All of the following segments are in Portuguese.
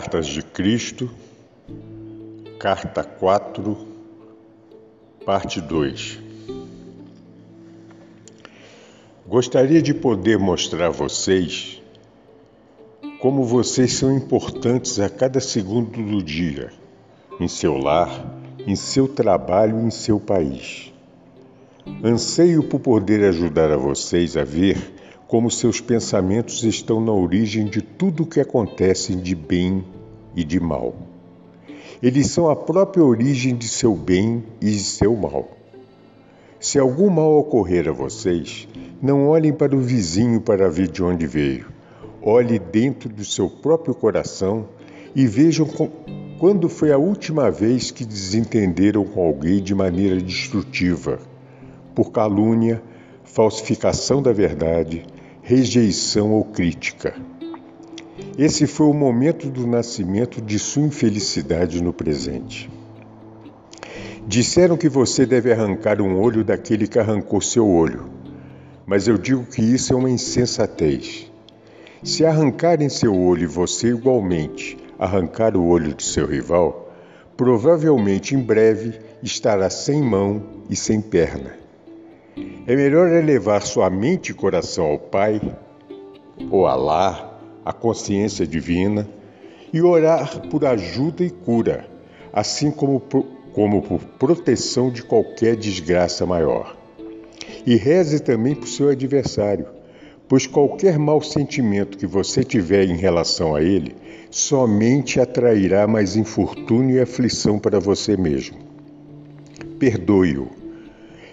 Cartas de Cristo, Carta 4, Parte 2 Gostaria de poder mostrar a vocês como vocês são importantes a cada segundo do dia, em seu lar, em seu trabalho em seu país. Anseio por poder ajudar a vocês a ver como seus pensamentos estão na origem de tudo o que acontece de bem e de mal. Eles são a própria origem de seu bem e de seu mal. Se algum mal ocorrer a vocês, não olhem para o vizinho para ver de onde veio. Olhe dentro do seu próprio coração e vejam quando foi a última vez que desentenderam com alguém de maneira destrutiva, por calúnia, falsificação da verdade, rejeição ou crítica. Esse foi o momento do nascimento de sua infelicidade no presente. Disseram que você deve arrancar um olho daquele que arrancou seu olho, mas eu digo que isso é uma insensatez. Se arrancarem seu olho e você igualmente arrancar o olho de seu rival, provavelmente em breve estará sem mão e sem perna. É melhor elevar sua mente e coração ao Pai, ou Alá, a consciência divina, e orar por ajuda e cura, assim como por, como por proteção de qualquer desgraça maior. E reze também por seu adversário, pois qualquer mau sentimento que você tiver em relação a ele somente atrairá mais infortúnio e aflição para você mesmo. Perdoe-o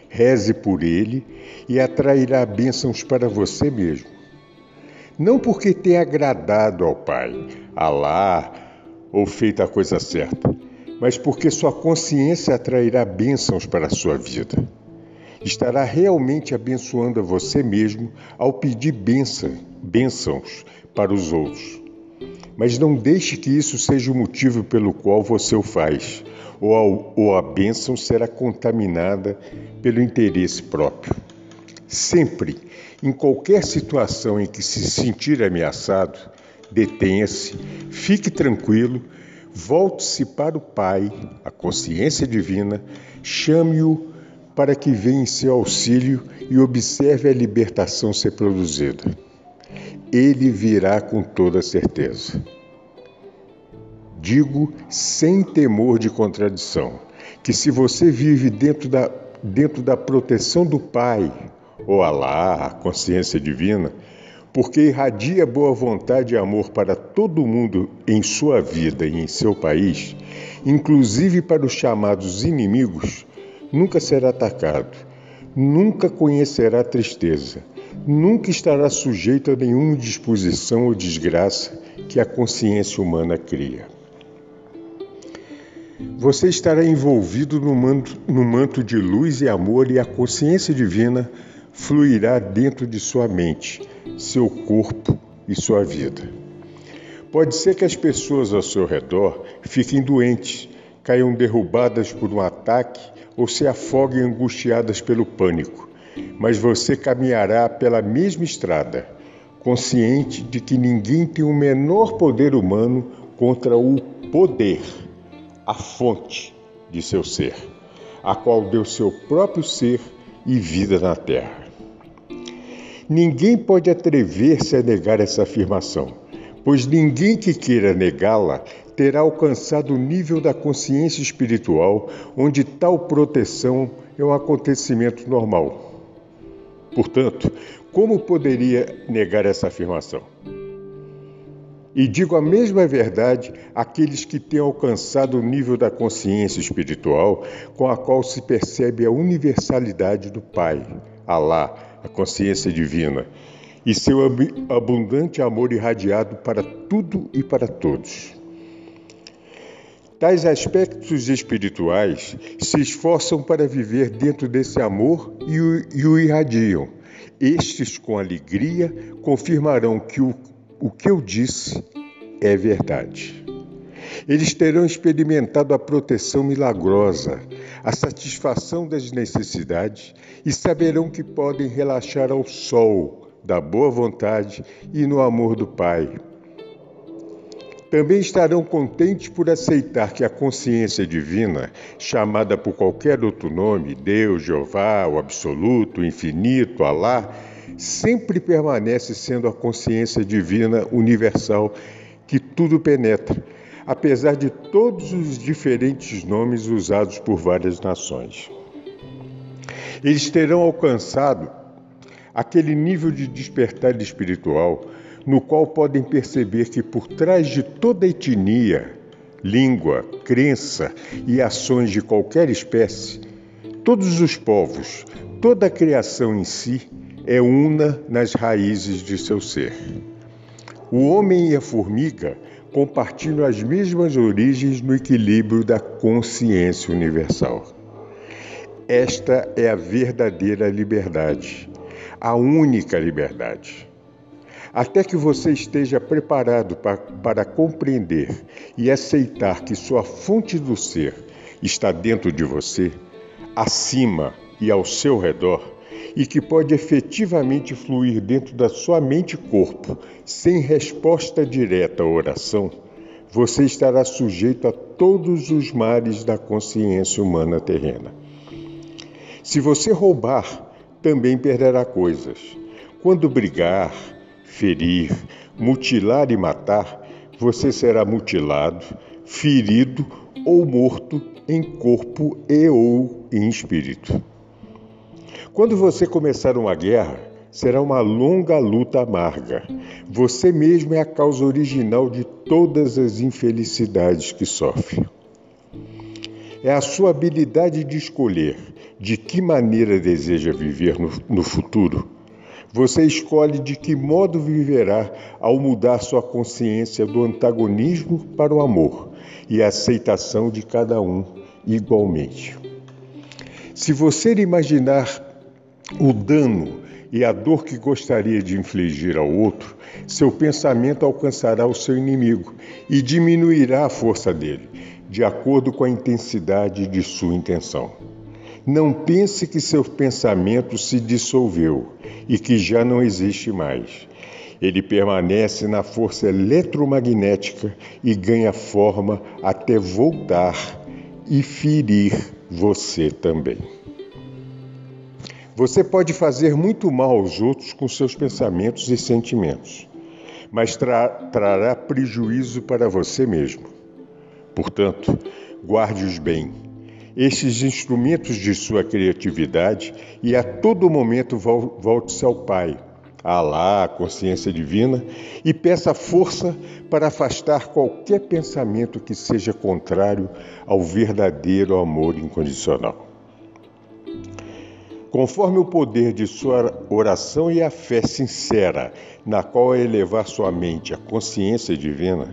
Reze por ele e atrairá bênçãos para você mesmo. Não porque tenha agradado ao Pai, Alá ou feito a coisa certa, mas porque sua consciência atrairá bênçãos para a sua vida. Estará realmente abençoando a você mesmo ao pedir bênção, bênçãos para os outros. Mas não deixe que isso seja o motivo pelo qual você o faz, ou a, ou a bênção será contaminada pelo interesse próprio. Sempre, em qualquer situação em que se sentir ameaçado, detenha-se, fique tranquilo, volte-se para o Pai, a consciência divina, chame-o para que venha em seu auxílio e observe a libertação ser produzida ele virá com toda certeza. Digo sem temor de contradição que se você vive dentro da, dentro da proteção do Pai, ou Alá, a consciência divina, porque irradia boa vontade e amor para todo mundo em sua vida e em seu país, inclusive para os chamados inimigos, nunca será atacado, nunca conhecerá tristeza nunca estará sujeito a nenhuma disposição ou desgraça que a consciência humana cria. Você estará envolvido no manto, no manto de luz e amor, e a consciência divina fluirá dentro de sua mente, seu corpo e sua vida. Pode ser que as pessoas ao seu redor fiquem doentes, caiam derrubadas por um ataque ou se afoguem angustiadas pelo pânico mas você caminhará pela mesma estrada, consciente de que ninguém tem o menor poder humano contra o poder, a fonte de seu ser, a qual deu seu próprio ser e vida na terra. Ninguém pode atrever-se a negar essa afirmação, pois ninguém que queira negá-la terá alcançado o nível da consciência espiritual onde tal proteção é um acontecimento normal. Portanto, como poderia negar essa afirmação? E digo a mesma verdade àqueles que têm alcançado o nível da consciência espiritual com a qual se percebe a universalidade do Pai, Alá, a consciência divina, e seu abundante amor irradiado para tudo e para todos. Tais aspectos espirituais se esforçam para viver dentro desse amor e o, e o irradiam. Estes, com alegria, confirmarão que o, o que eu disse é verdade. Eles terão experimentado a proteção milagrosa, a satisfação das necessidades e saberão que podem relaxar ao sol da boa vontade e no amor do Pai. Também estarão contentes por aceitar que a consciência divina, chamada por qualquer outro nome, Deus, Jeová, o Absoluto, o Infinito, Alá, sempre permanece sendo a consciência divina universal que tudo penetra, apesar de todos os diferentes nomes usados por várias nações. Eles terão alcançado aquele nível de despertar espiritual no qual podem perceber que por trás de toda etnia, língua, crença e ações de qualquer espécie, todos os povos, toda a criação em si é una nas raízes de seu ser. O homem e a formiga compartilham as mesmas origens no equilíbrio da consciência universal. Esta é a verdadeira liberdade, a única liberdade. Até que você esteja preparado para, para compreender e aceitar que sua fonte do ser está dentro de você, acima e ao seu redor, e que pode efetivamente fluir dentro da sua mente e corpo, sem resposta direta à oração, você estará sujeito a todos os mares da consciência humana terrena. Se você roubar, também perderá coisas. Quando brigar, ferir, mutilar e matar, você será mutilado, ferido ou morto em corpo e ou em espírito. Quando você começar uma guerra, será uma longa luta amarga. Você mesmo é a causa original de todas as infelicidades que sofre. É a sua habilidade de escolher de que maneira deseja viver no, no futuro. Você escolhe de que modo viverá ao mudar sua consciência do antagonismo para o amor e a aceitação de cada um igualmente. Se você imaginar o dano e a dor que gostaria de infligir ao outro, seu pensamento alcançará o seu inimigo e diminuirá a força dele, de acordo com a intensidade de sua intenção. Não pense que seu pensamento se dissolveu e que já não existe mais. Ele permanece na força eletromagnética e ganha forma até voltar e ferir você também. Você pode fazer muito mal aos outros com seus pensamentos e sentimentos, mas tra trará prejuízo para você mesmo. Portanto, guarde-os bem, estes instrumentos de sua criatividade, e a todo momento volte-se ao Pai, a Alá, consciência divina, e peça força para afastar qualquer pensamento que seja contrário ao verdadeiro amor incondicional. Conforme o poder de sua oração e a fé sincera, na qual é elevar sua mente à consciência divina,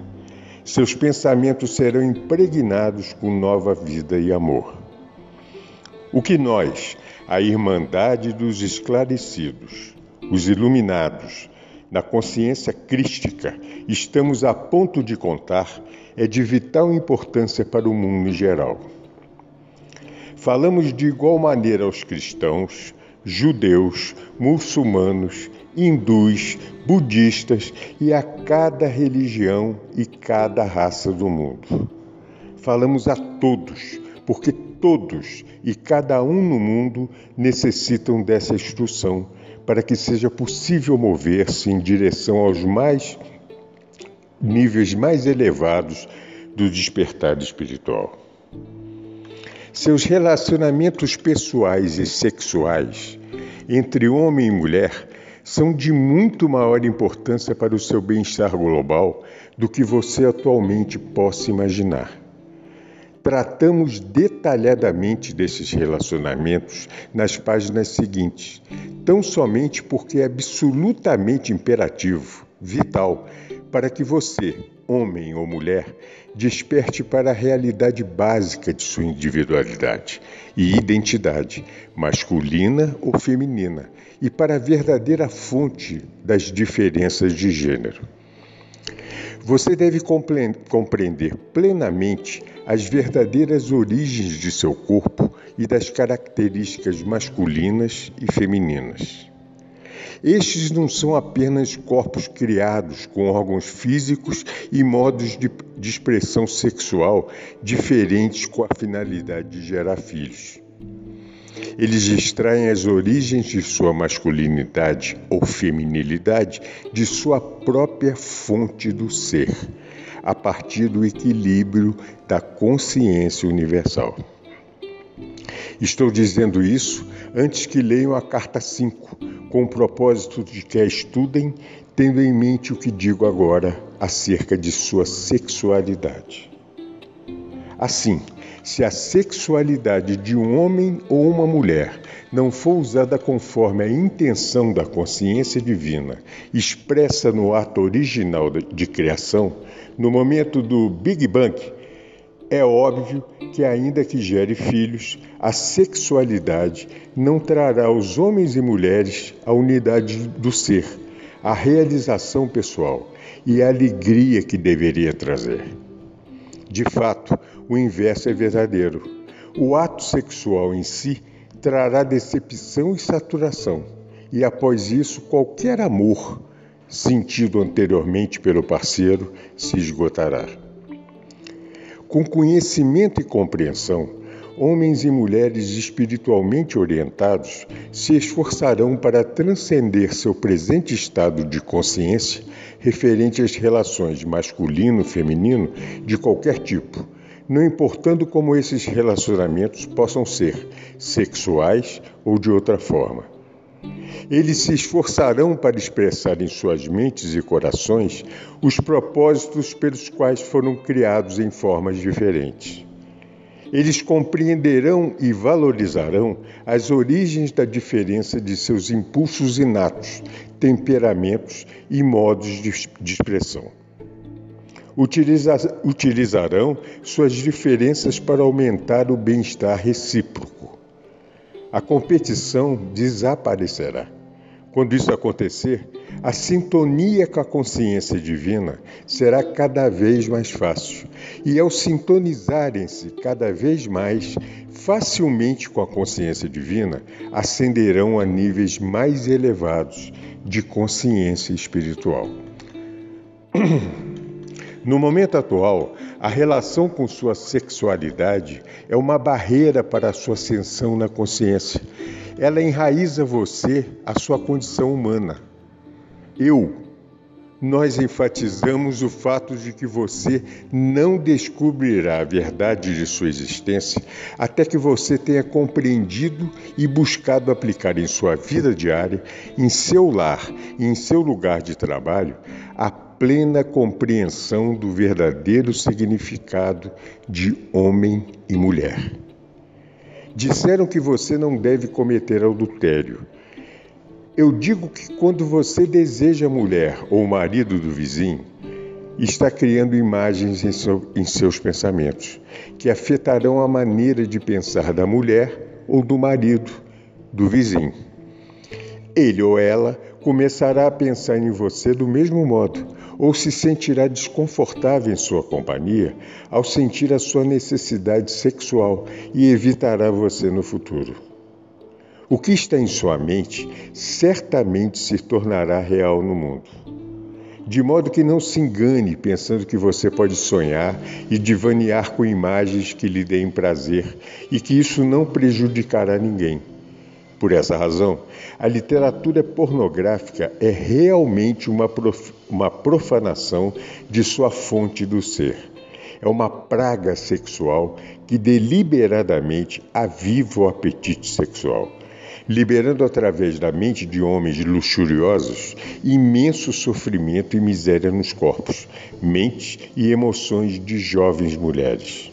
seus pensamentos serão impregnados com nova vida e amor. O que nós, a Irmandade dos Esclarecidos, os Iluminados, na consciência crística, estamos a ponto de contar é de vital importância para o mundo geral. Falamos de igual maneira aos cristãos, judeus, muçulmanos, hindus, budistas e a cada religião e cada raça do mundo. Falamos a todos, porque todos e cada um no mundo necessitam dessa instrução para que seja possível mover-se em direção aos mais níveis mais elevados do despertar espiritual. Seus relacionamentos pessoais e sexuais entre homem e mulher são de muito maior importância para o seu bem-estar global do que você atualmente possa imaginar. Tratamos detalhadamente desses relacionamentos nas páginas seguintes, tão somente porque é absolutamente imperativo, vital, para que você, homem ou mulher, desperte para a realidade básica de sua individualidade e identidade, masculina ou feminina, e para a verdadeira fonte das diferenças de gênero. Você deve compreender plenamente as verdadeiras origens de seu corpo e das características masculinas e femininas. Estes não são apenas corpos criados com órgãos físicos e modos de, de expressão sexual diferentes com a finalidade de gerar filhos. Eles extraem as origens de sua masculinidade ou feminilidade de sua própria fonte do ser, a partir do equilíbrio da consciência universal. Estou dizendo isso antes que leiam a carta 5, com o propósito de que a estudem, tendo em mente o que digo agora acerca de sua sexualidade. Assim, se a sexualidade de um homem ou uma mulher não for usada conforme a intenção da consciência divina expressa no ato original de criação, no momento do Big Bang, é óbvio que, ainda que gere filhos, a sexualidade não trará aos homens e mulheres a unidade do ser, a realização pessoal e a alegria que deveria trazer. De fato, o inverso é verdadeiro. O ato sexual em si trará decepção e saturação, e após isso, qualquer amor sentido anteriormente pelo parceiro se esgotará. Com conhecimento e compreensão, homens e mulheres espiritualmente orientados se esforçarão para transcender seu presente estado de consciência referente às relações masculino-feminino de qualquer tipo, não importando como esses relacionamentos possam ser sexuais ou de outra forma. Eles se esforçarão para expressar em suas mentes e corações os propósitos pelos quais foram criados em formas diferentes. Eles compreenderão e valorizarão as origens da diferença de seus impulsos inatos, temperamentos e modos de, expressão. Utiliza, utilizarão suas diferenças para aumentar o bem-estar recíproco. A competição desaparecerá. Quando isso acontecer, a sintonia com a consciência divina será cada vez mais fácil, e ao sintonizarem-se cada vez mais facilmente com a consciência divina, ascenderão a níveis mais elevados de consciência espiritual. No momento atual, a relação com sua sexualidade é uma barreira para a sua ascensão na consciência. Ela enraiza você à sua condição humana. Eu, nós enfatizamos o fato de que você não descobrirá a verdade de sua existência até que você tenha compreendido e buscado aplicar em sua vida diária, em seu lar e em seu lugar de trabalho, a plena compreensão do verdadeiro significado de homem e mulher. Disseram que você não deve cometer adultério. Eu digo que quando você deseja a mulher ou o marido do vizinho, está criando imagens em, seu, em seus pensamentos, que afetarão a maneira de pensar da mulher ou do marido do vizinho. Ele ou ela começará a pensar em você do mesmo modo, ou se sentirá desconfortável em sua companhia ao sentir a sua necessidade sexual e evitará você no futuro. O que está em sua mente certamente se tornará real no mundo. De modo que não se engane pensando que você pode sonhar e divanear com imagens que lhe deem prazer e que isso não prejudicará ninguém. Por essa razão, a literatura pornográfica é realmente uma, prof... uma profanação de sua fonte do ser. É uma praga sexual que deliberadamente aviva o apetite sexual liberando através da mente de homens luxuriosos imenso sofrimento e miséria nos corpos, mentes e emoções de jovens mulheres.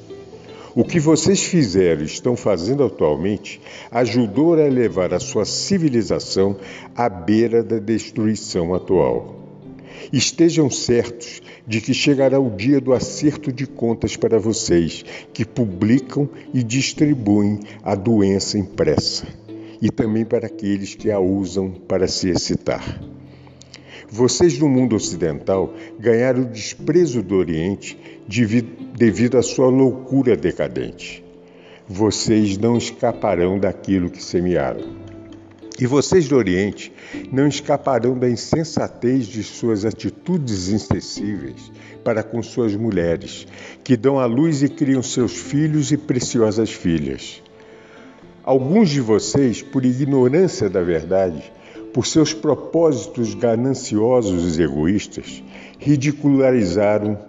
O que vocês fizeram e estão fazendo atualmente ajudou a levar a sua civilização à beira da destruição atual. Estejam certos de que chegará o dia do acerto de contas para vocês que publicam e distribuem a doença impressa, e também para aqueles que a usam para se excitar. Vocês no mundo ocidental ganharam o desprezo do Oriente devido à sua loucura decadente. Vocês não escaparão daquilo que semearam. E vocês do Oriente não escaparão da insensatez de suas atitudes insensíveis para com suas mulheres, que dão à luz e criam seus filhos e preciosas filhas. Alguns de vocês, por ignorância da verdade, por seus propósitos gananciosos e egoístas, ridicularizaram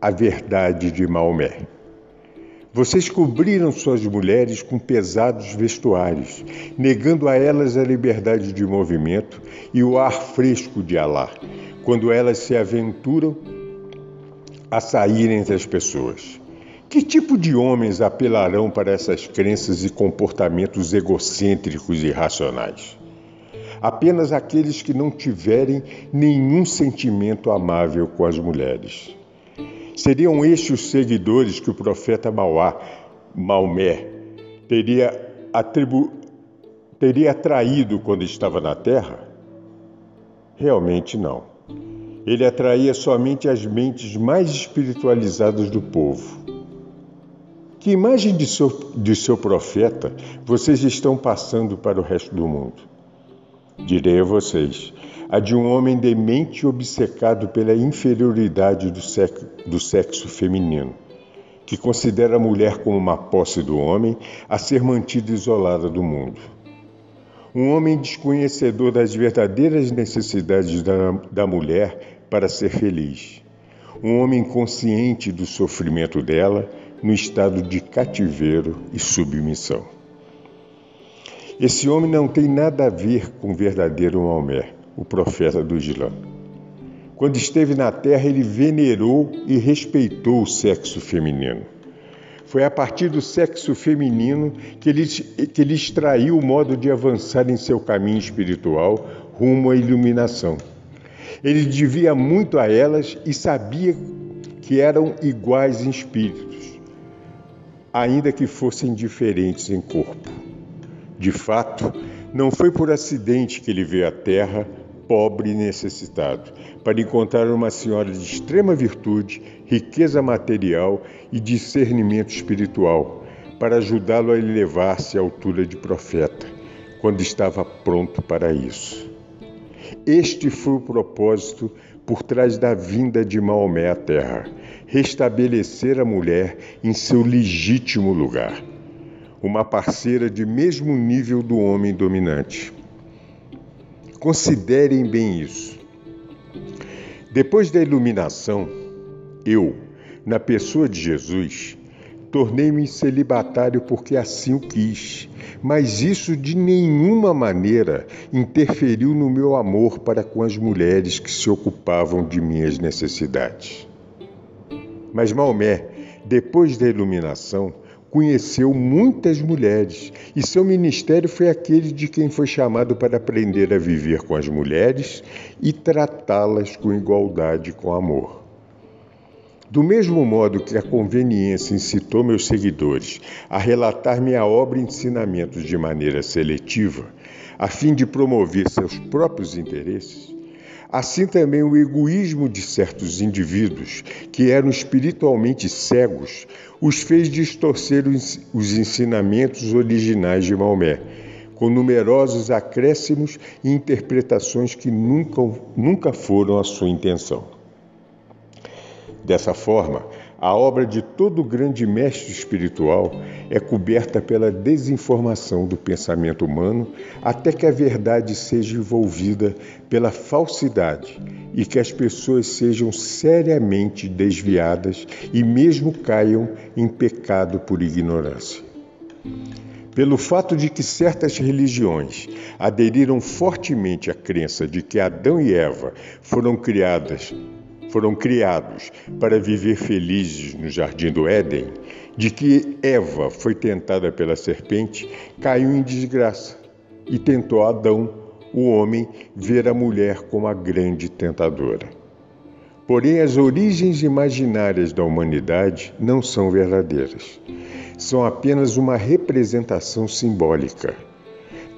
a verdade de Maomé. Vocês cobriram suas mulheres com pesados vestuários, negando a elas a liberdade de movimento e o ar fresco de Alá, quando elas se aventuram a sair entre as pessoas. Que tipo de homens apelarão para essas crenças e comportamentos egocêntricos e irracionais? apenas aqueles que não tiverem nenhum sentimento amável com as mulheres. Seriam estes os seguidores que o profeta Mauá, Maomé teria, atribu... teria atraído quando estava na terra? Realmente não. Ele atraía somente as mentes mais espiritualizadas do povo. Que imagem de seu, de seu profeta vocês estão passando para o resto do mundo? direi a vocês, a de um homem demente obcecado pela inferioridade do sexo, do sexo feminino, que considera a mulher como uma posse do homem a ser mantida isolada do mundo. Um homem desconhecedor das verdadeiras necessidades da, da mulher para ser feliz. Um homem consciente do sofrimento dela no estado de cativeiro e submissão. Esse homem não tem nada a ver com o verdadeiro Maomé, o profeta do Islã. Quando esteve na terra, ele venerou e respeitou o sexo feminino. Foi a partir do sexo feminino que ele, que ele extraiu o modo de avançar em seu caminho espiritual rumo à iluminação. Ele devia muito a elas e sabia que eram iguais em espíritos, ainda que fossem diferentes em corpo. De fato, não foi por acidente que ele veio à Terra pobre e necessitado, para encontrar uma senhora de extrema virtude, riqueza material e discernimento espiritual, para ajudá-lo a elevar-se à altura de profeta, quando estava pronto para isso. Este foi o propósito por trás da vinda de Maomé à Terra: restabelecer a mulher em seu legítimo lugar uma parceira de mesmo nível do homem dominante. Considerem bem isso. Depois da iluminação, eu, na pessoa de Jesus, tornei-me celibatário porque assim o quis, mas isso de nenhuma maneira interferiu no meu amor para com as mulheres que se ocupavam de minhas necessidades. Mas Maomé, depois da iluminação, conheceu muitas mulheres e seu ministério foi aquele de quem foi chamado para aprender a viver com as mulheres e tratá-las com igualdade e com amor. Do mesmo modo que a conveniência incitou meus seguidores a relatar minha obra e ensinamentos de maneira seletiva, a fim de promover seus próprios interesses, Assim também o egoísmo de certos indivíduos, que eram espiritualmente cegos, os fez distorcer os ensinamentos originais de Maomé, com numerosos acréscimos e interpretações que nunca, nunca foram a sua intenção. Dessa forma, a obra de todo grande mestre espiritual é coberta pela desinformação do pensamento humano até que a verdade seja envolvida pela falsidade e que as pessoas sejam seriamente desviadas e mesmo caiam em pecado por ignorância. Pelo fato de que certas religiões aderiram fortemente à crença de que Adão e Eva foram criadas foram criados para viver felizes no jardim do Éden, de que Eva foi tentada pela serpente, caiu em desgraça e tentou Adão, o homem, ver a mulher como a grande tentadora. Porém, as origens imaginárias da humanidade não são verdadeiras. São apenas uma representação simbólica.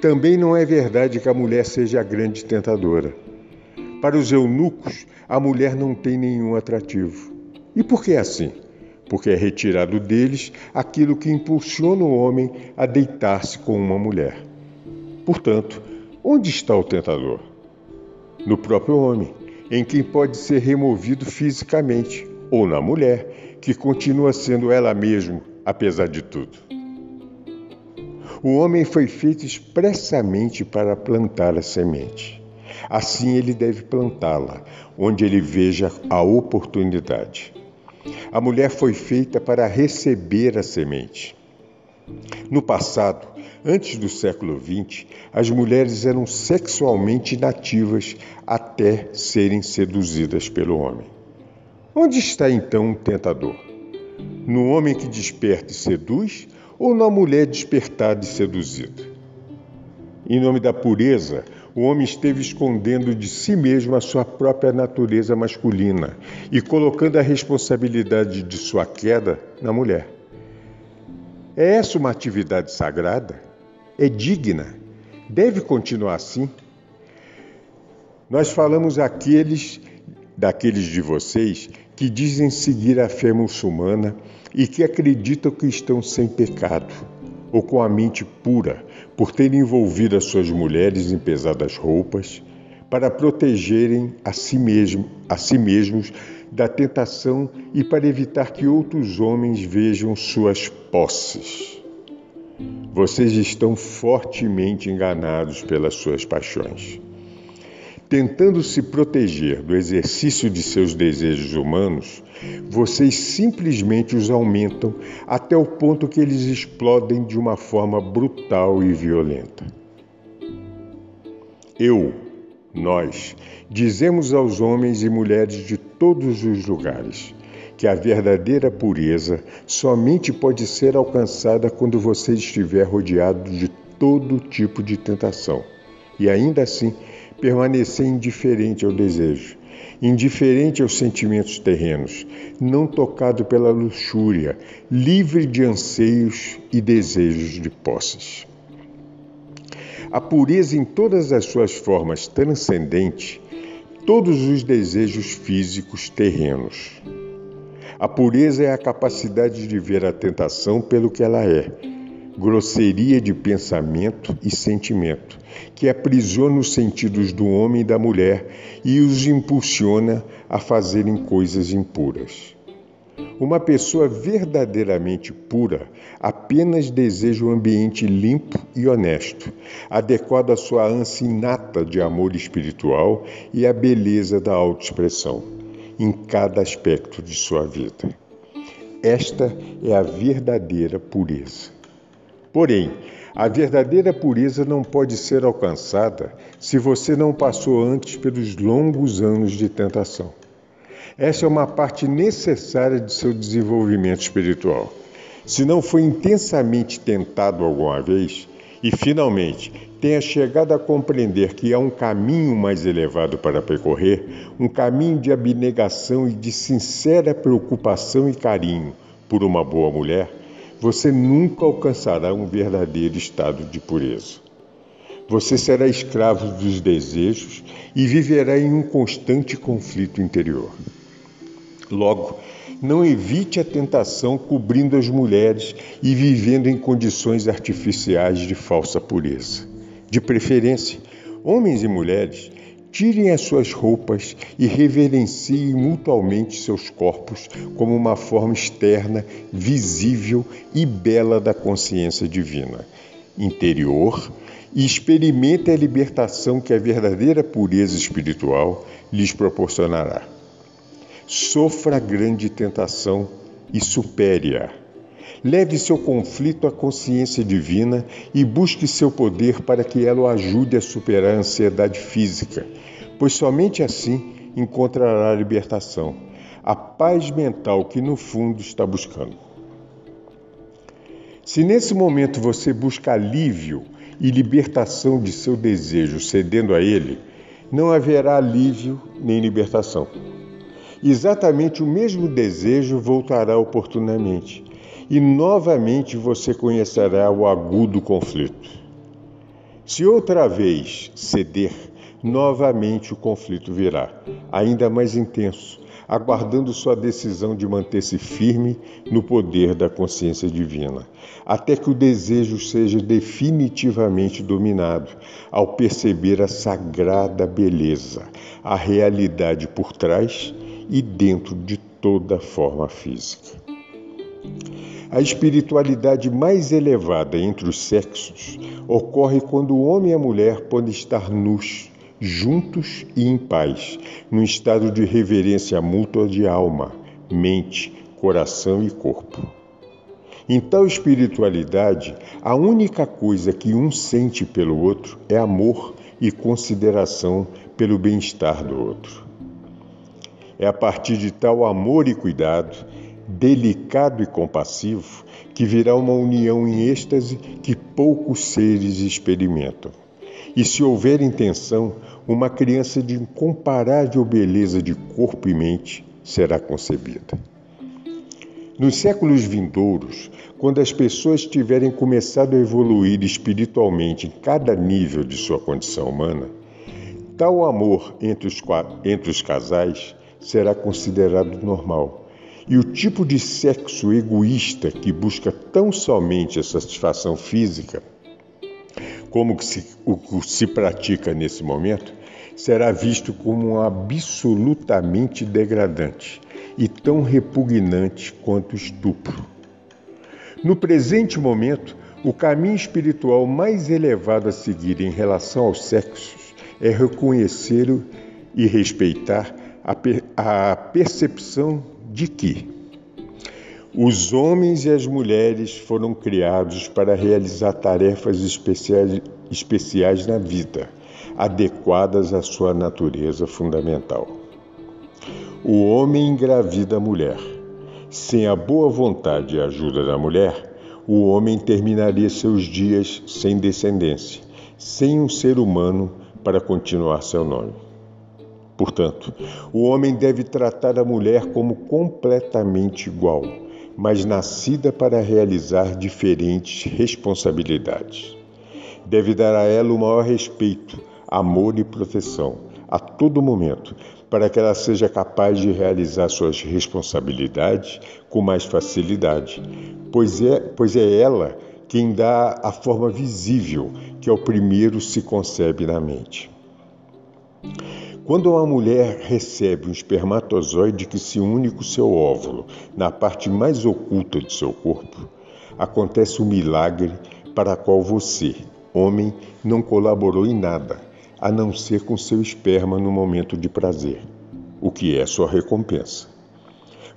Também não é verdade que a mulher seja a grande tentadora. Para os eunucos, a mulher não tem nenhum atrativo. E por que é assim? Porque é retirado deles aquilo que impulsiona o homem a deitar-se com uma mulher. Portanto, onde está o tentador? No próprio homem, em quem pode ser removido fisicamente, ou na mulher, que continua sendo ela mesma, apesar de tudo. O homem foi feito expressamente para plantar a semente. Assim ele deve plantá-la, onde ele veja a oportunidade. A mulher foi feita para receber a semente. No passado, antes do século XX, as mulheres eram sexualmente inativas até serem seduzidas pelo homem. Onde está então o tentador? No homem que desperta e seduz ou na mulher despertada e seduzida? Em nome da pureza, o homem esteve escondendo de si mesmo a sua própria natureza masculina e colocando a responsabilidade de sua queda na mulher. É essa uma atividade sagrada? É digna? Deve continuar assim? Nós falamos aqueles daqueles de vocês que dizem seguir a fé muçulmana e que acreditam que estão sem pecado ou com a mente pura por terem envolvido as suas mulheres em pesadas roupas para protegerem a si, mesmo, a si mesmos da tentação e para evitar que outros homens vejam suas posses. Vocês estão fortemente enganados pelas suas paixões. Tentando se proteger do exercício de seus desejos humanos, vocês simplesmente os aumentam até o ponto que eles explodem de uma forma brutal e violenta. Eu, nós, dizemos aos homens e mulheres de todos os lugares que a verdadeira pureza somente pode ser alcançada quando você estiver rodeado de todo tipo de tentação e ainda assim permanecer indiferente ao desejo, indiferente aos sentimentos terrenos, não tocado pela luxúria, livre de anseios e desejos de posses. A pureza em todas as suas formas transcendente todos os desejos físicos terrenos. A pureza é a capacidade de ver a tentação pelo que ela é, grosseria de pensamento e sentimento, que aprisiona os sentidos do homem e da mulher e os impulsiona a fazerem coisas impuras. Uma pessoa verdadeiramente pura apenas deseja um ambiente limpo e honesto, adequado à sua ânsia inata de amor espiritual e à beleza da autoexpressão, em cada aspecto de sua vida. Esta é a verdadeira pureza. Porém, a verdadeira pureza não pode ser alcançada se você não passou antes pelos longos anos de tentação. Essa é uma parte necessária de seu desenvolvimento espiritual. Se não foi intensamente tentado alguma vez e finalmente tenha chegado a compreender que há um caminho mais elevado para percorrer, um caminho de abnegação e de sincera preocupação e carinho por uma boa mulher, você nunca alcançará um verdadeiro estado de pureza. Você será escravo dos desejos e viverá em um constante conflito interior. Logo, não evite a tentação cobrindo as mulheres e vivendo em condições artificiais de falsa pureza. De preferência, homens e mulheres Tirem as suas roupas e reverenciem mutualmente seus corpos como uma forma externa, visível e bela da consciência divina, interior, e experimentem a libertação que a verdadeira pureza espiritual lhes proporcionará. Sofra a grande tentação e supere-a. Leve seu conflito à consciência divina e busque seu poder para que ela o ajude a superar a ansiedade física, pois somente assim encontrará a libertação, a paz mental que no fundo está buscando. Se nesse momento você busca alívio e libertação de seu desejo cedendo a ele, não haverá alívio nem libertação. Exatamente o mesmo desejo voltará oportunamente e novamente você conhecerá o agudo conflito. Se outra vez ceder, novamente o conflito virá, ainda mais intenso, aguardando sua decisão de manter-se firme no poder da consciência divina, até que o desejo seja definitivamente dominado, ao perceber a sagrada beleza, a realidade por trás e dentro de toda forma física. A espiritualidade mais elevada entre os sexos ocorre quando o homem e a mulher podem estar nus juntos e em paz, num estado de reverência mútua de alma, mente, coração e corpo. Em tal espiritualidade, a única coisa que um sente pelo outro é amor e consideração pelo bem-estar do outro. É a partir de tal amor e cuidado, delicado e compassivo, que virá uma união em êxtase que poucos seres experimentam. E se houver intenção, uma criança de incomparável beleza de corpo e mente será concebida. Nos séculos vindouros, quando as pessoas tiverem começado a evoluir espiritualmente em cada nível de sua condição humana, tal amor entre os, entre os casais será considerado normal. E o tipo de sexo egoísta que busca tão somente a satisfação física como se, o que se pratica nesse momento, será visto como absolutamente degradante e tão repugnante quanto estupro. No presente momento, o caminho espiritual mais elevado a seguir em relação aos sexos é reconhecer e respeitar a, per a percepção de que os homens e as mulheres foram criados para realizar tarefas especiais, especiais na vida, adequadas à sua natureza fundamental. O homem engravida a mulher. Sem a boa vontade e ajuda da mulher, o homem terminaria seus dias sem descendência, sem um ser humano para continuar seu nome. Portanto, o homem deve tratar a mulher como completamente igual mas nascida para realizar diferentes responsabilidades. Deve dar a ela o maior respeito, amor e proteção a todo momento, para que ela seja capaz de realizar suas responsabilidades com mais facilidade, pois é, pois é ela quem dá a forma visível que ao primeiro se concebe na mente. Quando uma mulher recebe um espermatozoide que se une com seu óvulo na parte mais oculta de seu corpo, acontece um milagre para o qual você, homem, não colaborou em nada, a não ser com seu esperma no momento de prazer, o que é sua recompensa.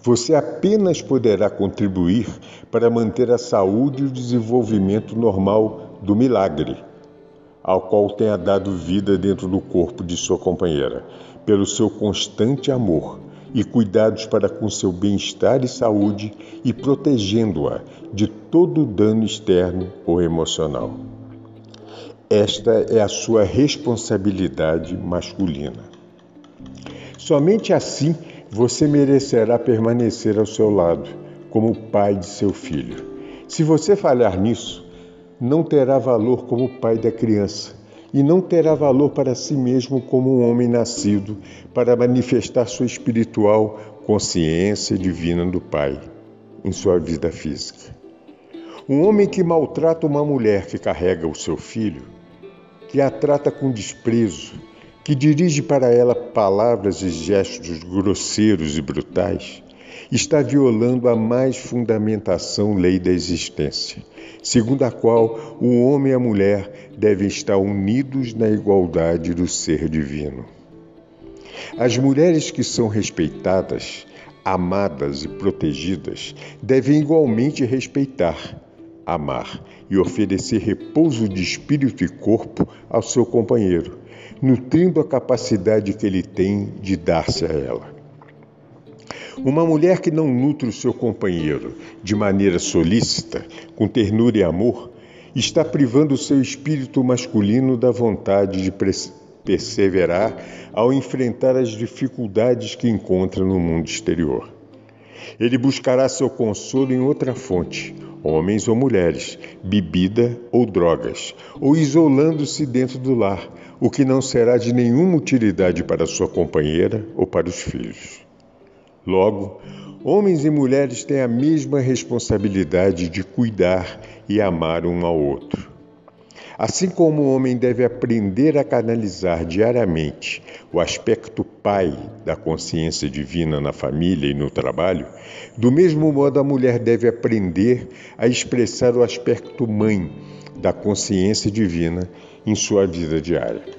Você apenas poderá contribuir para manter a saúde e o desenvolvimento normal do milagre ao qual tenha dado vida dentro do corpo de sua companheira, pelo seu constante amor e cuidados para com seu bem-estar e saúde e protegendo-a de todo dano externo ou emocional. Esta é a sua responsabilidade masculina. Somente assim você merecerá permanecer ao seu lado, como pai de seu filho. Se você falhar nisso, não terá valor como pai da criança e não terá valor para si mesmo como um homem nascido para manifestar sua espiritual consciência divina do Pai em sua vida física. Um homem que maltrata uma mulher que carrega o seu filho, que a trata com desprezo, que dirige para ela palavras e gestos grosseiros e brutais, está violando a mais fundamentação lei da existência, segundo a qual o homem e a mulher devem estar unidos na igualdade do ser divino. As mulheres que são respeitadas, amadas e protegidas devem igualmente respeitar, amar e oferecer repouso de espírito e corpo ao seu companheiro, nutrindo a capacidade que ele tem de dar-se a ela. Uma mulher que não nutre o seu companheiro de maneira solícita, com ternura e amor, está privando o seu espírito masculino da vontade de perseverar ao enfrentar as dificuldades que encontra no mundo exterior. Ele buscará seu consolo em outra fonte, homens ou mulheres, bebida ou drogas, ou isolando-se dentro do lar, o que não será de nenhuma utilidade para sua companheira ou para os filhos. Logo, homens e mulheres têm a mesma responsabilidade de cuidar e amar um ao outro. Assim como o homem deve aprender a canalizar diariamente o aspecto pai da consciência divina na família e no trabalho, do mesmo modo a mulher deve aprender a expressar o aspecto mãe da consciência divina em sua vida diária.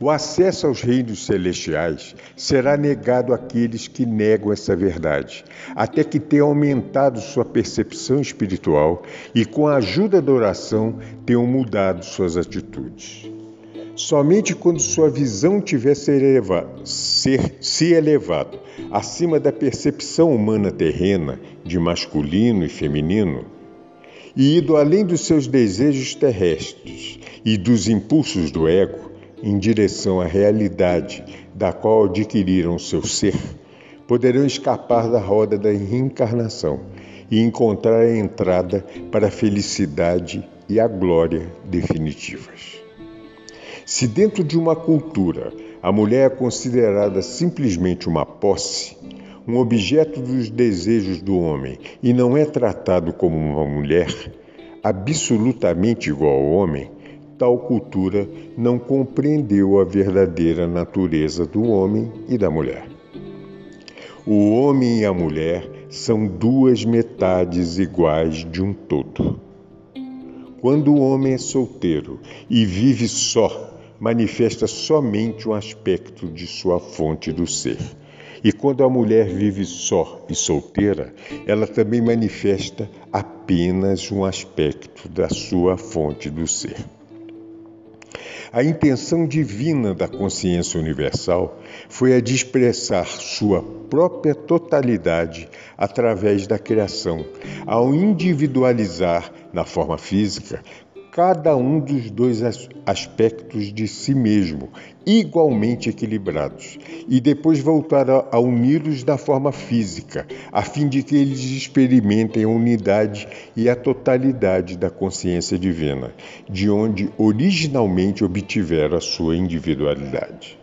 O acesso aos reinos celestiais será negado àqueles que negam essa verdade, até que tenham aumentado sua percepção espiritual e, com a ajuda da oração, tenham mudado suas atitudes. Somente quando sua visão tiver se, elevado, ser, se elevado acima da percepção humana terrena de masculino e feminino, e ido além dos seus desejos terrestres e dos impulsos do ego, em direção à realidade da qual adquiriram seu ser, poderão escapar da roda da reencarnação e encontrar a entrada para a felicidade e a glória definitivas. Se dentro de uma cultura a mulher é considerada simplesmente uma posse, um objeto dos desejos do homem e não é tratado como uma mulher, absolutamente igual ao homem, tal cultura não compreendeu a verdadeira natureza do homem e da mulher. O homem e a mulher são duas metades iguais de um todo. Quando o homem é solteiro e vive só, manifesta somente um aspecto de sua fonte do ser. E quando a mulher vive só e solteira, ela também manifesta apenas um aspecto da sua fonte do ser. A intenção divina da consciência universal foi a de expressar sua própria totalidade através da criação, ao individualizar na forma física cada um dos dois aspectos de si mesmo, igualmente equilibrados, e depois voltar a uni-los da forma física, a fim de que eles experimentem a unidade e a totalidade da consciência divina, de onde originalmente obtiveram a sua individualidade.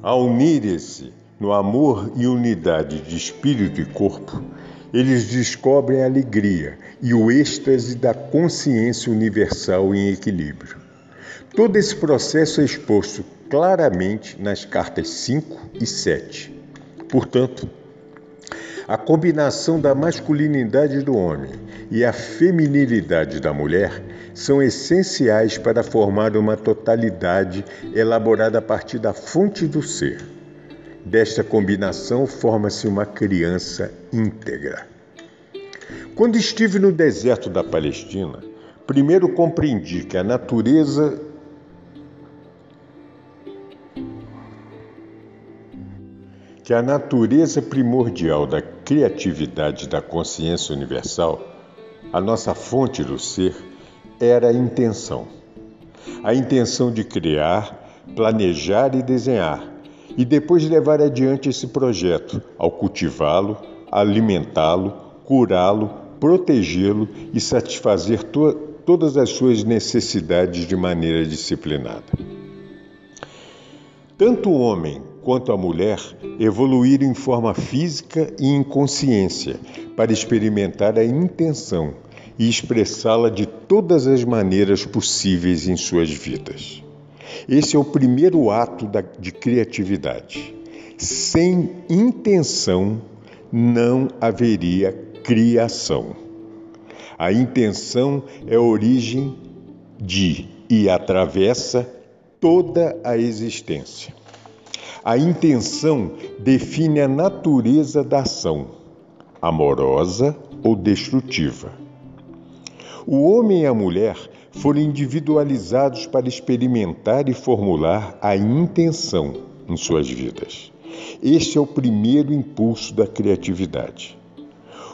Ao unirem-se no amor e unidade de espírito e corpo, eles descobrem a alegria e o êxtase da consciência universal em equilíbrio. Todo esse processo é exposto claramente nas cartas 5 e 7. Portanto, a combinação da masculinidade do homem e a feminilidade da mulher são essenciais para formar uma totalidade elaborada a partir da fonte do ser. Desta combinação forma-se uma criança íntegra. Quando estive no deserto da Palestina, primeiro compreendi que a natureza que a natureza primordial da criatividade da consciência universal, a nossa fonte do ser, era a intenção. A intenção de criar, planejar e desenhar, e depois levar adiante esse projeto ao cultivá-lo, alimentá-lo, curá-lo, protegê-lo e satisfazer to todas as suas necessidades de maneira disciplinada. Tanto o homem quanto a mulher evoluíram em forma física e em consciência para experimentar a intenção e expressá-la de todas as maneiras possíveis em suas vidas. Esse é o primeiro ato de criatividade. Sem intenção não haveria criação. A intenção é a origem de e atravessa toda a existência. A intenção define a natureza da ação, amorosa ou destrutiva. O homem e a mulher foram individualizados para experimentar e formular a intenção em suas vidas. Este é o primeiro impulso da criatividade.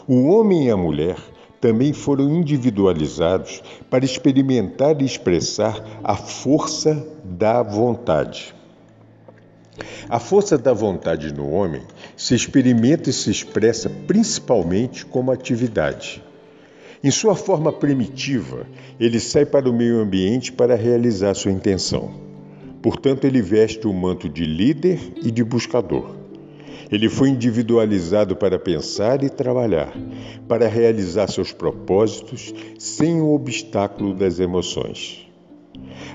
O homem e a mulher também foram individualizados para experimentar e expressar a força da vontade. A força da vontade no homem se experimenta e se expressa principalmente como atividade. Em sua forma primitiva, ele sai para o meio ambiente para realizar sua intenção. Portanto, ele veste o manto de líder e de buscador. Ele foi individualizado para pensar e trabalhar, para realizar seus propósitos sem o obstáculo das emoções.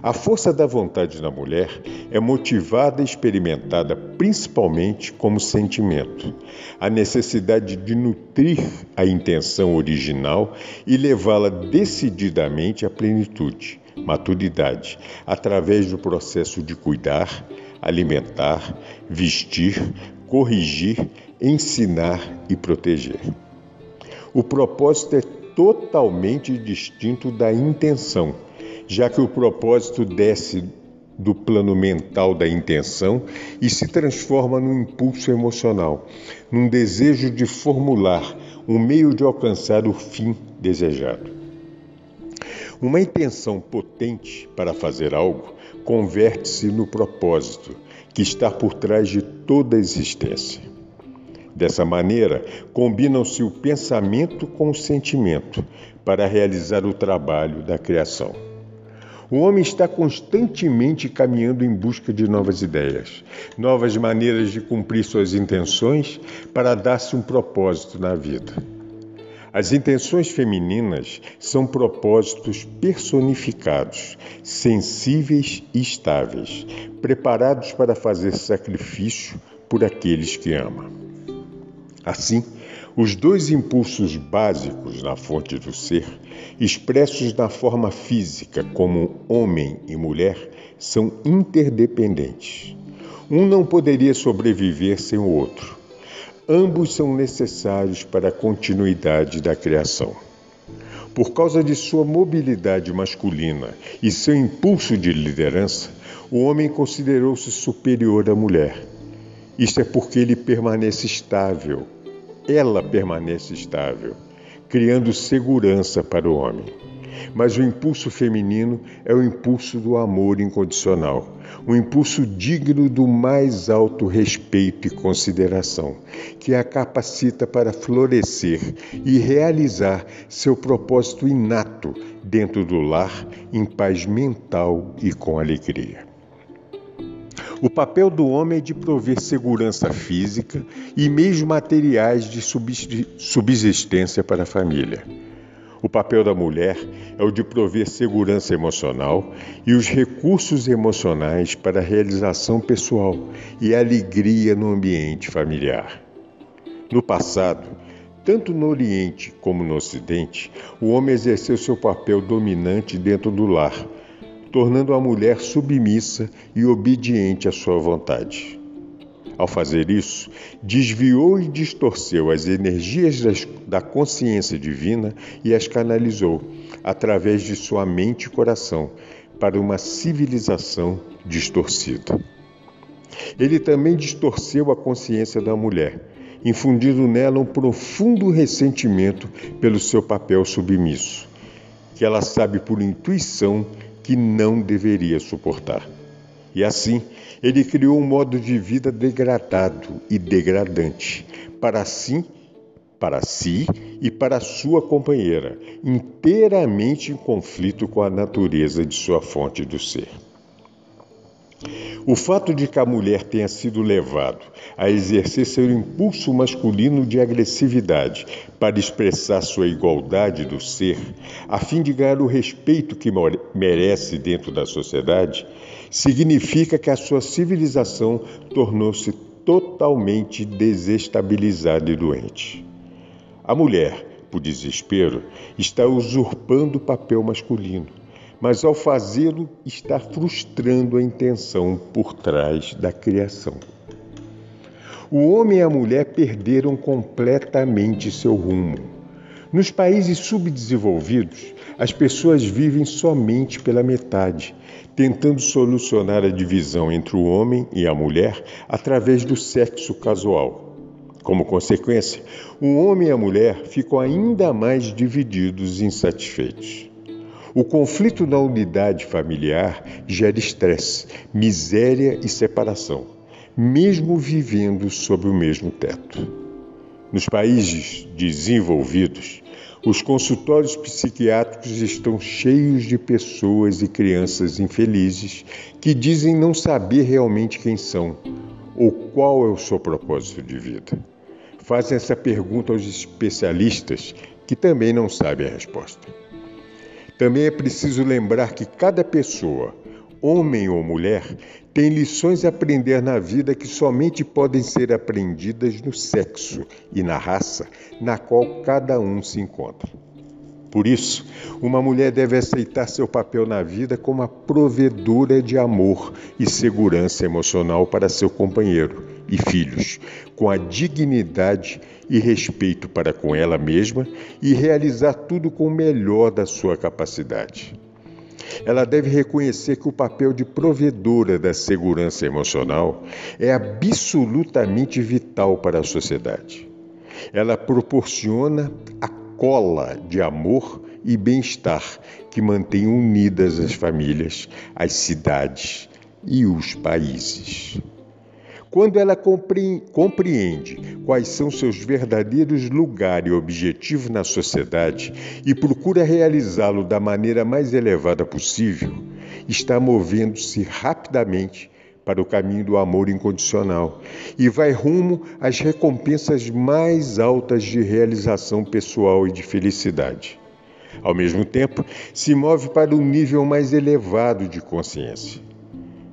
A força da vontade na mulher é motivada e experimentada principalmente como sentimento, a necessidade de nutrir a intenção original e levá-la decididamente à plenitude, maturidade, através do processo de cuidar, alimentar, vestir, corrigir, ensinar e proteger. O propósito é totalmente distinto da intenção, já que o propósito desce do plano mental da intenção e se transforma num impulso emocional, num desejo de formular um meio de alcançar o fim desejado. Uma intenção potente para fazer algo converte-se no propósito, que está por trás de toda a existência. Dessa maneira, combinam-se o pensamento com o sentimento para realizar o trabalho da criação. O homem está constantemente caminhando em busca de novas ideias, novas maneiras de cumprir suas intenções para dar-se um propósito na vida. As intenções femininas são propósitos personificados, sensíveis e estáveis, preparados para fazer sacrifício por aqueles que ama. Assim, os dois impulsos básicos na fonte do ser, expressos na forma física como homem e mulher, são interdependentes. Um não poderia sobreviver sem o outro. Ambos são necessários para a continuidade da criação. Por causa de sua mobilidade masculina e seu impulso de liderança, o homem considerou-se superior à mulher. Isto é porque ele permanece estável, ela permanece estável, criando segurança para o homem. Mas o impulso feminino é o impulso do amor incondicional, um impulso digno do mais alto respeito e consideração, que a capacita para florescer e realizar seu propósito inato dentro do lar, em paz mental e com alegria. O papel do homem é de prover segurança física e meios materiais de subsistência para a família. O papel da mulher é o de prover segurança emocional e os recursos emocionais para a realização pessoal e alegria no ambiente familiar. No passado, tanto no Oriente como no Ocidente, o homem exerceu seu papel dominante dentro do lar, tornando a mulher submissa e obediente à sua vontade. Ao fazer isso, desviou e distorceu as energias da consciência divina e as canalizou, através de sua mente e coração, para uma civilização distorcida. Ele também distorceu a consciência da mulher, infundindo nela um profundo ressentimento pelo seu papel submisso, que ela sabe por intuição que não deveria suportar. E assim, ele criou um modo de vida degradado e degradante para si, para si e para sua companheira, inteiramente em conflito com a natureza de sua fonte do ser. O fato de que a mulher tenha sido levado a exercer seu impulso masculino de agressividade para expressar sua igualdade do ser, a fim de ganhar o respeito que merece dentro da sociedade, significa que a sua civilização tornou-se totalmente desestabilizada e doente. A mulher, por desespero, está usurpando o papel masculino mas ao fazê-lo está frustrando a intenção por trás da criação. o homem e a mulher perderam completamente seu rumo. Nos países subdesenvolvidos, as pessoas vivem somente pela metade, tentando solucionar a divisão entre o homem e a mulher através do sexo casual. Como consequência, o homem e a mulher ficam ainda mais divididos e insatisfeitos. O conflito na unidade familiar gera estresse, miséria e separação, mesmo vivendo sob o mesmo teto. Nos países desenvolvidos, os consultórios psiquiátricos estão cheios de pessoas e crianças infelizes que dizem não saber realmente quem são ou qual é o seu propósito de vida. Fazem essa pergunta aos especialistas que também não sabem a resposta. Também é preciso lembrar que cada pessoa, homem ou mulher, tem lições a aprender na vida que somente podem ser aprendidas no sexo e na raça na qual cada um se encontra. Por isso, uma mulher deve aceitar seu papel na vida como a provedora de amor e segurança emocional para seu companheiro e filhos, com a dignidade e respeito para com ela mesma e realizar tudo com o melhor da sua capacidade. Ela deve reconhecer que o papel de provedora da segurança emocional é absolutamente vital para a sociedade. Ela proporciona a cola de amor e bem-estar que mantém unidas as famílias, as cidades e os países. Quando ela compreende quais são seus verdadeiros lugar e objetivos na sociedade e procura realizá-lo da maneira mais elevada possível, está movendo-se rapidamente para o caminho do amor incondicional e vai rumo às recompensas mais altas de realização pessoal e de felicidade. Ao mesmo tempo, se move para um nível mais elevado de consciência.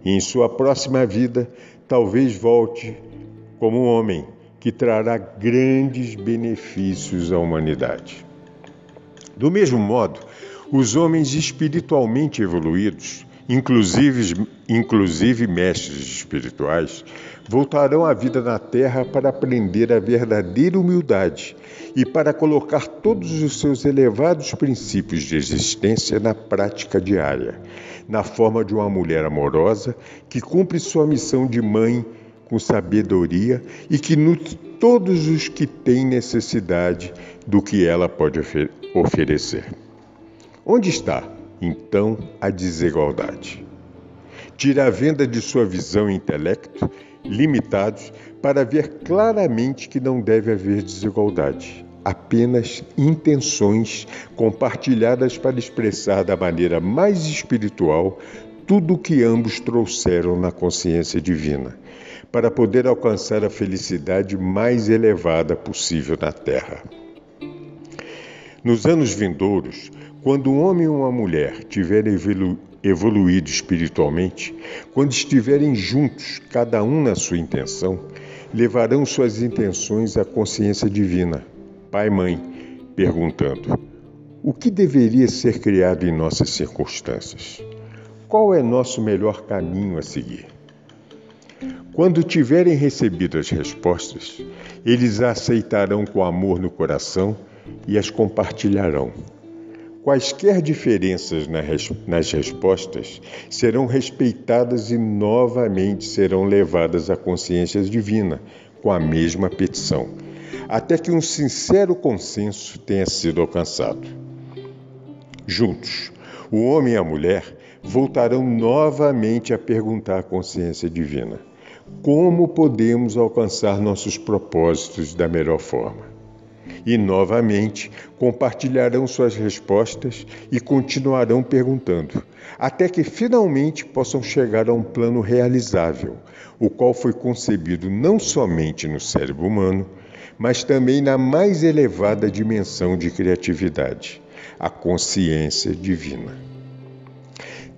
E em sua próxima vida, talvez volte como um homem que trará grandes benefícios à humanidade. Do mesmo modo, os homens espiritualmente evoluídos, inclusive, inclusive mestres espirituais, voltarão à vida na Terra para aprender a verdadeira humildade e para colocar todos os seus elevados princípios de existência na prática diária, na forma de uma mulher amorosa que cumpre sua missão de mãe com sabedoria e que nutre todos os que têm necessidade do que ela pode ofer oferecer. Onde está, então, a desigualdade? Tira a venda de sua visão e intelecto limitados para ver claramente que não deve haver desigualdade, apenas intenções compartilhadas para expressar da maneira mais espiritual tudo o que ambos trouxeram na consciência divina, para poder alcançar a felicidade mais elevada possível na Terra. Nos anos vindouros, quando um homem e uma mulher tiverem evolu evoluído espiritualmente, quando estiverem juntos, cada um na sua intenção, levarão suas intenções à consciência divina, pai e mãe, perguntando: o que deveria ser criado em nossas circunstâncias? Qual é nosso melhor caminho a seguir? Quando tiverem recebido as respostas, eles a aceitarão com amor no coração e as compartilharão. Quaisquer diferenças nas respostas serão respeitadas e novamente serão levadas à consciência divina com a mesma petição, até que um sincero consenso tenha sido alcançado. Juntos, o homem e a mulher voltarão novamente a perguntar à consciência divina: como podemos alcançar nossos propósitos da melhor forma? E novamente compartilharão suas respostas e continuarão perguntando, até que finalmente possam chegar a um plano realizável, o qual foi concebido não somente no cérebro humano, mas também na mais elevada dimensão de criatividade, a consciência divina.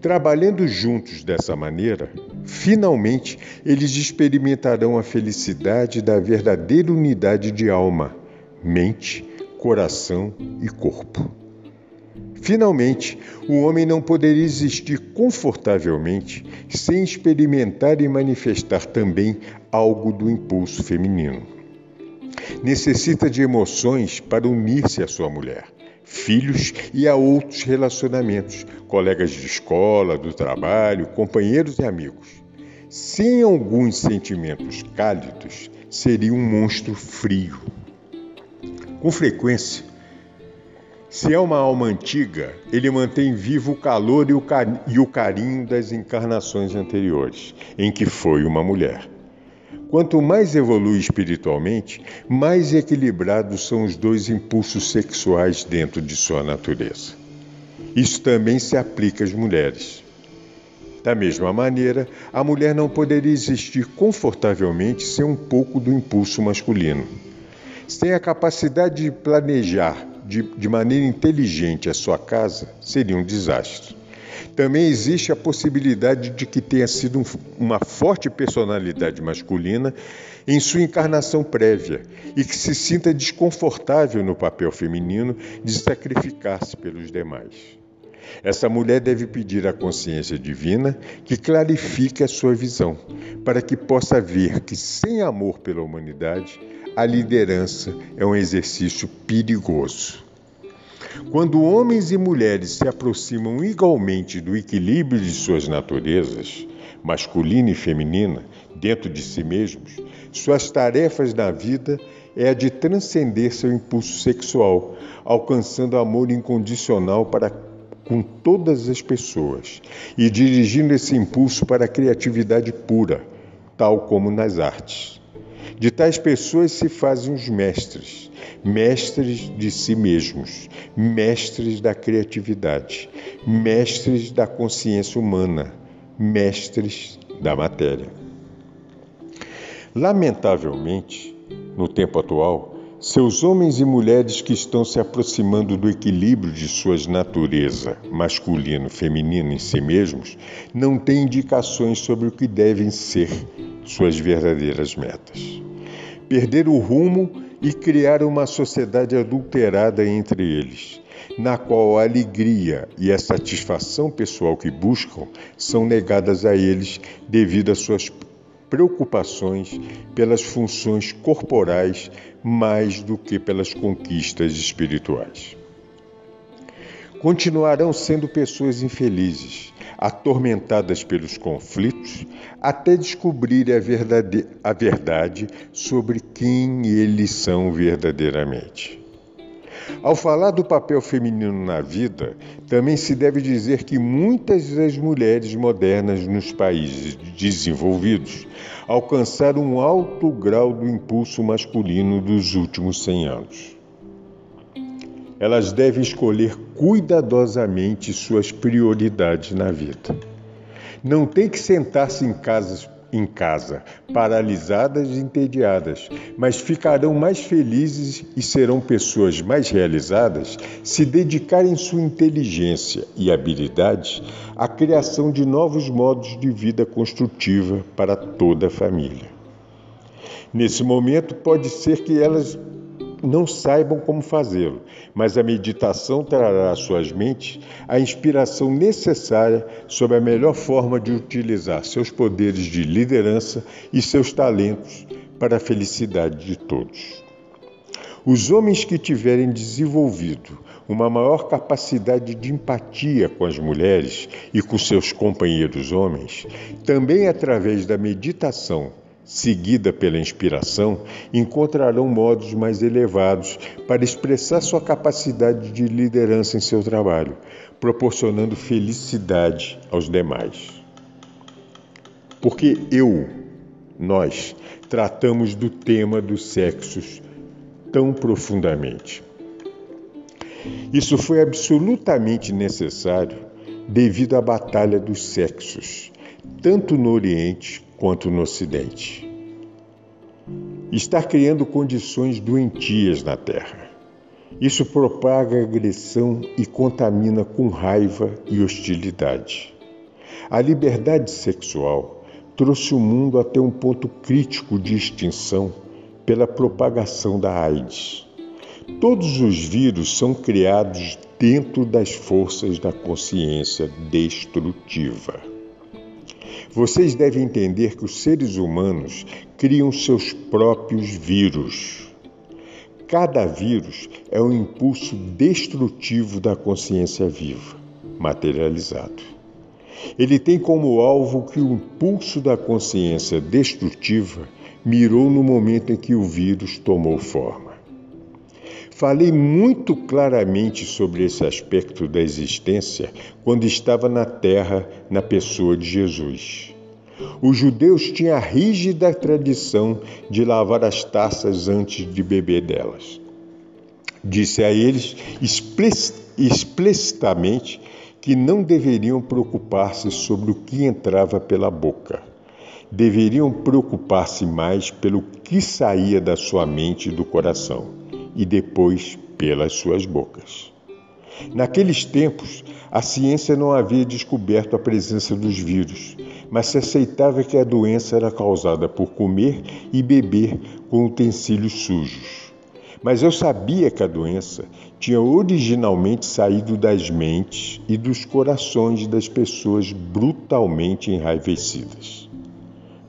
Trabalhando juntos dessa maneira, finalmente eles experimentarão a felicidade da verdadeira unidade de alma mente, coração e corpo. Finalmente, o homem não poderia existir confortavelmente sem experimentar e manifestar também algo do impulso feminino. Necessita de emoções para unir-se à sua mulher, filhos e a outros relacionamentos, colegas de escola, do trabalho, companheiros e amigos. Sem alguns sentimentos cálidos, seria um monstro frio. Com frequência, se é uma alma antiga, ele mantém vivo o calor e o, carinho das encarnações anteriores, em que foi uma mulher. Quanto mais evolui espiritualmente, mais equilibrados são os dois impulsos sexuais dentro de sua natureza. Isso também se aplica às mulheres. Da mesma maneira, a mulher não poderia existir confortavelmente sem um pouco do impulso masculino. Sem a capacidade de planejar de, de maneira inteligente a sua casa, seria um desastre. Também existe a possibilidade de que tenha sido um, uma forte personalidade masculina em sua encarnação prévia e que se sinta desconfortável no papel feminino de sacrificar-se pelos demais. Essa mulher deve pedir à consciência divina que clarifique a sua visão, para que possa ver que, sem amor pela humanidade, a liderança é um exercício perigoso. Quando homens e mulheres se aproximam igualmente do equilíbrio de suas naturezas, masculina e feminina, dentro de si mesmos, suas tarefas na vida é a de transcender seu impulso sexual, alcançando amor incondicional para com todas as pessoas e dirigindo esse impulso para a criatividade pura, tal como nas artes. De tais pessoas se fazem os mestres, mestres de si mesmos, mestres da criatividade, mestres da consciência humana, mestres da matéria. Lamentavelmente, no tempo atual, seus homens e mulheres que estão se aproximando do equilíbrio de suas natureza masculino feminino em si mesmos não têm indicações sobre o que devem ser suas verdadeiras metas. Perder o rumo e criar uma sociedade adulterada entre eles, na qual a alegria e a satisfação pessoal que buscam são negadas a eles devido às suas preocupações pelas funções corporais mais do que pelas conquistas espirituais. Continuarão sendo pessoas infelizes, atormentadas pelos conflitos, até descobrirem a verdade, a verdade sobre quem eles são verdadeiramente. Ao falar do papel feminino na vida, também se deve dizer que muitas das mulheres modernas nos países desenvolvidos alcançaram um alto grau do impulso masculino dos últimos 100 anos elas devem escolher cuidadosamente suas prioridades na vida. Não tem que sentar-se em, em casa, paralisadas e entediadas, mas ficarão mais felizes e serão pessoas mais realizadas se dedicarem sua inteligência e habilidade à criação de novos modos de vida construtiva para toda a família. Nesse momento, pode ser que elas não saibam como fazê-lo, mas a meditação trará às suas mentes a inspiração necessária sobre a melhor forma de utilizar seus poderes de liderança e seus talentos para a felicidade de todos. Os homens que tiverem desenvolvido uma maior capacidade de empatia com as mulheres e com seus companheiros homens, também através da meditação seguida pela inspiração, encontrarão modos mais elevados para expressar sua capacidade de liderança em seu trabalho, proporcionando felicidade aos demais. Porque eu, nós, tratamos do tema dos sexos tão profundamente. Isso foi absolutamente necessário devido à batalha dos sexos, tanto no Oriente quanto no Ocidente. Está criando condições doentias na Terra. Isso propaga agressão e contamina com raiva e hostilidade. A liberdade sexual trouxe o mundo até um ponto crítico de extinção pela propagação da AIDS. Todos os vírus são criados dentro das forças da consciência destrutiva. Vocês devem entender que os seres humanos criam seus próprios vírus. Cada vírus é um impulso destrutivo da consciência viva, materializado. Ele tem como alvo que o impulso da consciência destrutiva mirou no momento em que o vírus tomou forma. Falei muito claramente sobre esse aspecto da existência quando estava na Terra na pessoa de Jesus. Os judeus tinham a rígida tradição de lavar as taças antes de beber delas. Disse a eles explicitamente que não deveriam preocupar-se sobre o que entrava pela boca. Deveriam preocupar-se mais pelo que saía da sua mente e do coração, e depois pelas suas bocas. Naqueles tempos, a ciência não havia descoberto a presença dos vírus, mas se aceitava que a doença era causada por comer e beber com utensílios sujos. Mas eu sabia que a doença tinha originalmente saído das mentes e dos corações das pessoas brutalmente enraivecidas.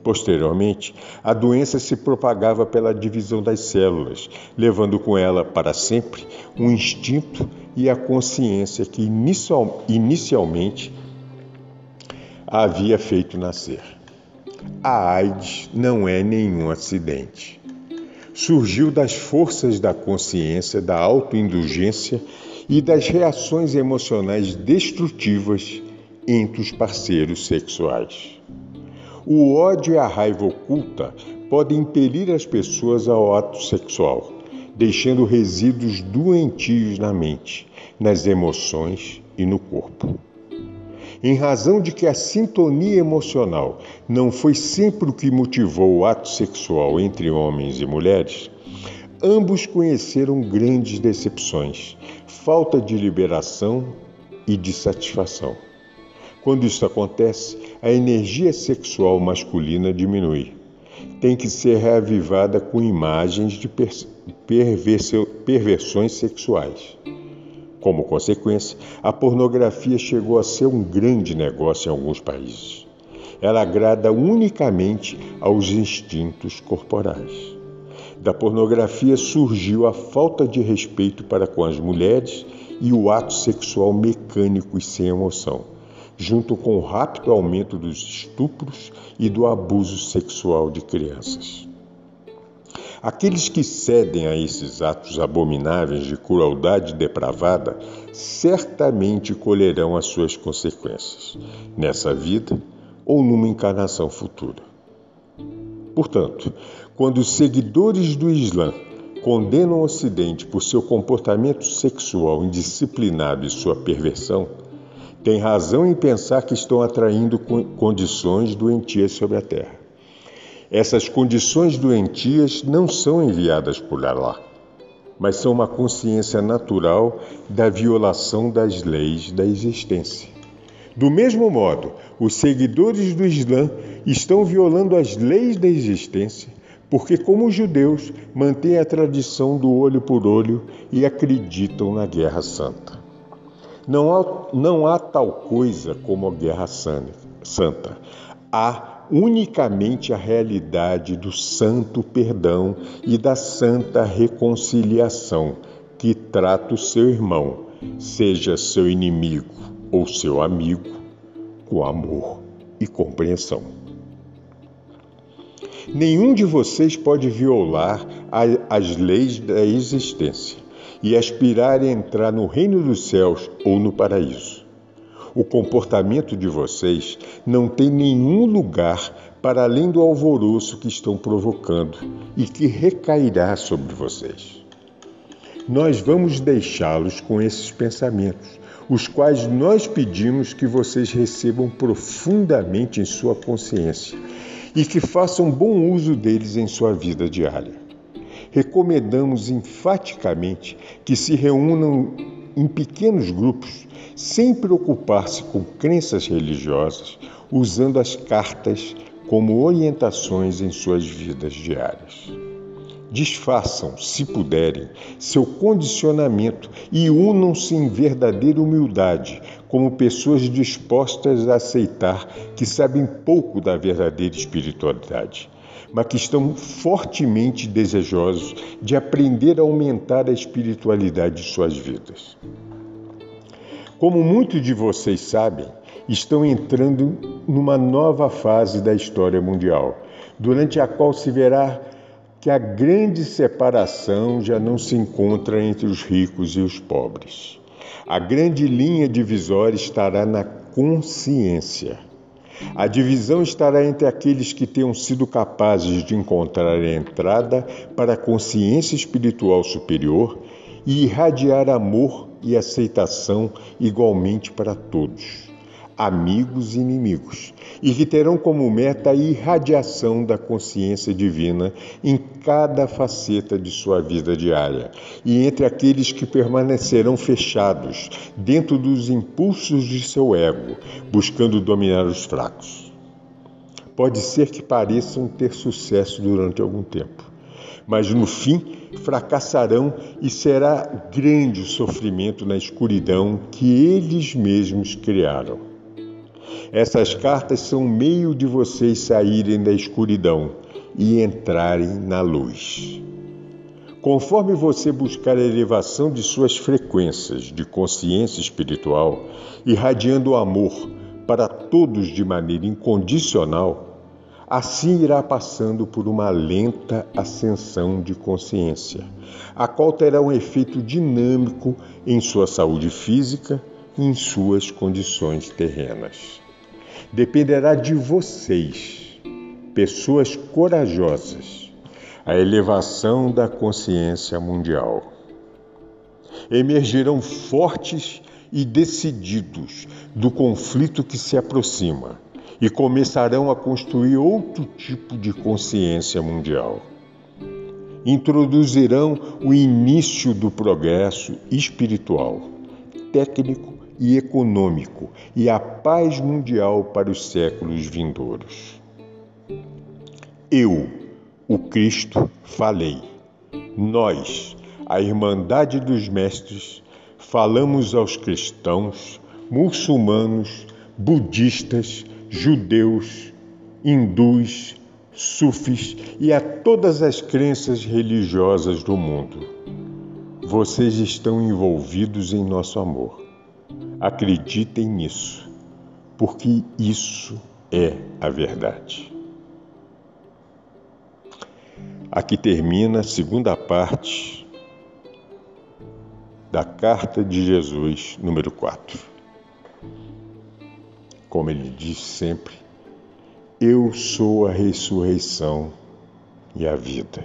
Posteriormente, a doença se propagava pela divisão das células, levando com ela para sempre um instinto e a consciência que inicial, inicialmente a havia feito nascer. A AIDS não é nenhum acidente. Surgiu das forças da consciência, da autoindulgência e das reações emocionais destrutivas entre os parceiros sexuais. O ódio e a raiva oculta podem impelir as pessoas ao ato sexual, deixando resíduos doentios na mente, nas emoções e no corpo. Em razão de que a sintonia emocional não foi sempre o que motivou o ato sexual entre homens e mulheres, ambos conheceram grandes decepções, falta de liberação e de satisfação. Quando isso acontece, a energia sexual masculina diminui. Tem que ser reavivada com imagens de perversões sexuais. Como consequência, a pornografia chegou a ser um grande negócio em alguns países. Ela agrada unicamente aos instintos corporais. Da pornografia surgiu a falta de respeito para com as mulheres e o ato sexual mecânico e sem emoção junto com o rápido aumento dos estupros e do abuso sexual de crianças. Aqueles que cedem a esses atos abomináveis de crueldade depravada certamente colherão as suas consequências, nessa vida ou numa encarnação futura. Portanto, quando os seguidores do Islã condenam o Ocidente por seu comportamento sexual indisciplinado e sua perversão, tem razão em pensar que estão atraindo condições doentias sobre a Terra. Essas condições doentias não são enviadas por Allah, mas são uma consciência natural da violação das leis da existência. Do mesmo modo, os seguidores do Islã estão violando as leis da existência porque, como os judeus, mantêm a tradição do olho por olho e acreditam na Guerra Santa. Não há, não há tal coisa como a guerra santa. Há unicamente a realidade do santo perdão e da santa reconciliação que trata o seu irmão, seja seu inimigo ou seu amigo, com amor e compreensão. Nenhum de vocês pode violar as leis da existência e aspirar a entrar no reino dos céus ou no paraíso. O comportamento de vocês não tem nenhum lugar para além do alvoroço que estão provocando e que recairá sobre vocês. Nós vamos deixá-los com esses pensamentos, os quais nós pedimos que vocês recebam profundamente em sua consciência e que façam bom uso deles em sua vida diária recomendamos enfaticamente que se reúnam em pequenos grupos, sem preocupar-se com crenças religiosas, usando as cartas como orientações em suas vidas diárias. Desfaçam, se puderem, seu condicionamento e unam-se em verdadeira humildade, como pessoas dispostas a aceitar que sabem pouco da verdadeira espiritualidade, mas que estão fortemente desejosos de aprender a aumentar a espiritualidade de suas vidas. Como muitos de vocês sabem, estão entrando numa nova fase da história mundial, durante a qual se verá que a grande separação já não se encontra entre os ricos e os pobres. A grande linha divisória estará na consciência. A divisão estará entre aqueles que tenham sido capazes de encontrar a entrada para a consciência espiritual superior e irradiar amor e aceitação igualmente para todos amigos e inimigos, e que terão como meta a irradiação da consciência divina em cada faceta de sua vida diária, e entre aqueles que permanecerão fechados dentro dos impulsos de seu ego, buscando dominar os fracos. Pode ser que pareçam ter sucesso durante algum tempo, mas no fim fracassarão e será grande o sofrimento na escuridão que eles mesmos criaram. Essas cartas são meio de vocês saírem da escuridão e entrarem na luz. Conforme você buscar a elevação de suas frequências de consciência espiritual, irradiando o amor para todos de maneira incondicional, assim irá passando por uma lenta ascensão de consciência, a qual terá um efeito dinâmico em sua saúde física e em suas condições terrenas dependerá de vocês, pessoas corajosas, a elevação da consciência mundial. Emergirão fortes e decididos do conflito que se aproxima e começarão a construir outro tipo de consciência mundial. Introduzirão o início do progresso espiritual, técnico e econômico e a paz mundial para os séculos vindouros. Eu, o Cristo, falei. Nós, a Irmandade dos Mestres, falamos aos cristãos, muçulmanos, budistas, judeus, hindus, sufis e a todas as crenças religiosas do mundo. Vocês estão envolvidos em nosso amor. Acreditem nisso, porque isso é a verdade. Aqui termina a segunda parte da carta de Jesus, número 4. Como ele diz sempre, eu sou a ressurreição e a vida.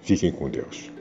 Fiquem com Deus.